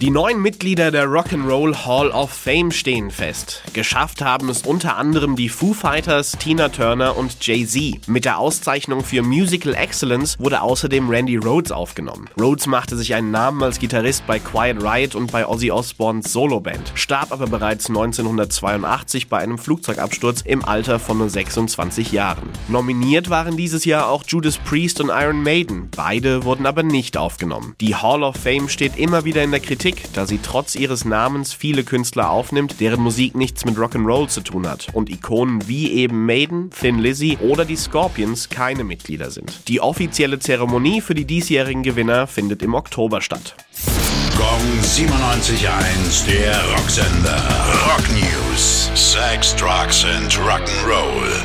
Die neuen Mitglieder der Rock'n'Roll Hall of Fame stehen fest. Geschafft haben es unter anderem die Foo Fighters, Tina Turner und Jay-Z. Mit der Auszeichnung für Musical Excellence wurde außerdem Randy Rhodes aufgenommen. Rhodes machte sich einen Namen als Gitarrist bei Quiet Riot und bei Ozzy Osbournes Soloband, starb aber bereits 1982 bei einem Flugzeugabsturz im Alter von nur 26 Jahren. Nominiert waren dieses Jahr auch Judas Priest und Iron Maiden. Beide wurden aber nicht aufgenommen. Die Hall of Fame steht immer wieder in der Kritik Kritik, da sie trotz ihres Namens viele Künstler aufnimmt, deren Musik nichts mit Rock'n'Roll zu tun hat und Ikonen wie eben Maiden, Thin Lizzy oder die Scorpions keine Mitglieder sind. Die offizielle Zeremonie für die diesjährigen Gewinner findet im Oktober statt. Gong 97.1, der Rocksender. Rock News. Sex, Drugs and Rock'n'Roll.